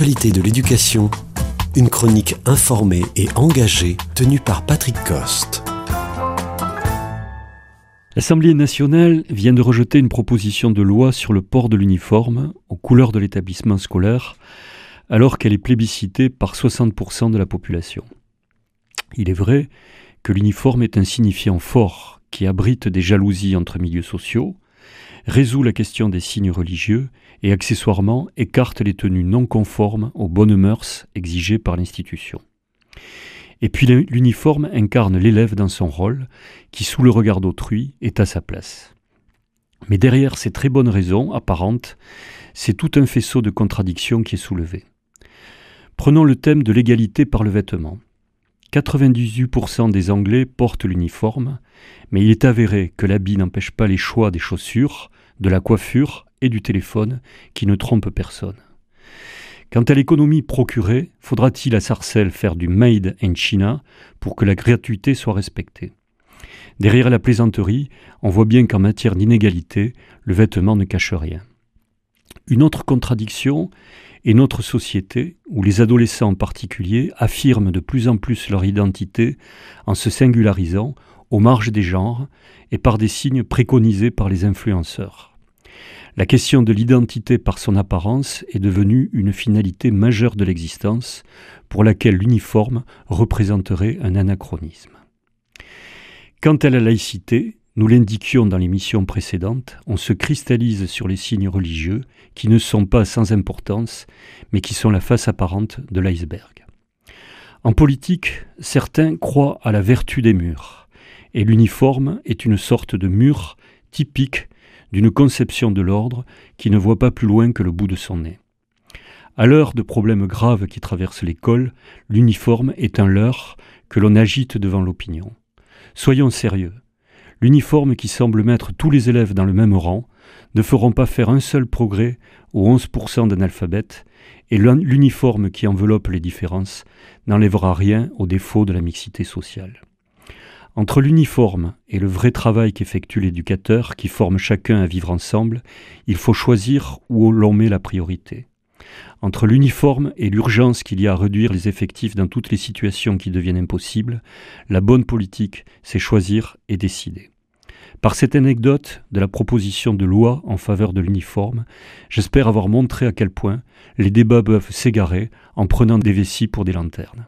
de l'éducation, une chronique informée et engagée tenue par Patrick Coste. L'Assemblée nationale vient de rejeter une proposition de loi sur le port de l'uniforme aux couleurs de l'établissement scolaire, alors qu'elle est plébiscitée par 60% de la population. Il est vrai que l'uniforme est un signifiant fort qui abrite des jalousies entre milieux sociaux, résout la question des signes religieux et accessoirement écarte les tenues non conformes aux bonnes mœurs exigées par l'institution. Et puis l'uniforme incarne l'élève dans son rôle, qui sous le regard d'autrui est à sa place. Mais derrière ces très bonnes raisons apparentes, c'est tout un faisceau de contradictions qui est soulevé. Prenons le thème de l'égalité par le vêtement. 98% des Anglais portent l'uniforme, mais il est avéré que l'habit n'empêche pas les choix des chaussures, de la coiffure et du téléphone qui ne trompent personne. Quant à l'économie procurée, faudra-t-il à Sarcelles faire du Made in China pour que la gratuité soit respectée? Derrière la plaisanterie, on voit bien qu'en matière d'inégalité, le vêtement ne cache rien. Une autre contradiction est notre société, où les adolescents en particulier affirment de plus en plus leur identité en se singularisant aux marges des genres et par des signes préconisés par les influenceurs. La question de l'identité par son apparence est devenue une finalité majeure de l'existence pour laquelle l'uniforme représenterait un anachronisme. Quant à la laïcité, nous l'indiquions dans l'émission précédente, on se cristallise sur les signes religieux qui ne sont pas sans importance, mais qui sont la face apparente de l'iceberg. En politique, certains croient à la vertu des murs, et l'uniforme est une sorte de mur typique d'une conception de l'ordre qui ne voit pas plus loin que le bout de son nez. À l'heure de problèmes graves qui traversent l'école, l'uniforme est un leurre que l'on agite devant l'opinion. Soyons sérieux. L'uniforme qui semble mettre tous les élèves dans le même rang ne feront pas faire un seul progrès aux 11% d'analphabètes, et l'uniforme qui enveloppe les différences n'enlèvera rien aux défauts de la mixité sociale. Entre l'uniforme et le vrai travail qu'effectue l'éducateur, qui forme chacun à vivre ensemble, il faut choisir où l'on met la priorité. Entre l'uniforme et l'urgence qu'il y a à réduire les effectifs dans toutes les situations qui deviennent impossibles, la bonne politique, c'est choisir et décider. Par cette anecdote de la proposition de loi en faveur de l'uniforme, j'espère avoir montré à quel point les débats peuvent s'égarer en prenant des vessies pour des lanternes.